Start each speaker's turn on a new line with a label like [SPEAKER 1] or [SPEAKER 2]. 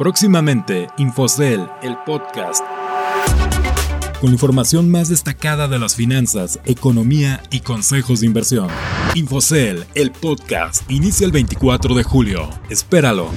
[SPEAKER 1] Próximamente, Infocel, el podcast. Con la información más destacada de las finanzas, economía y consejos de inversión. Infocel, el podcast, inicia el 24 de julio. Espéralo.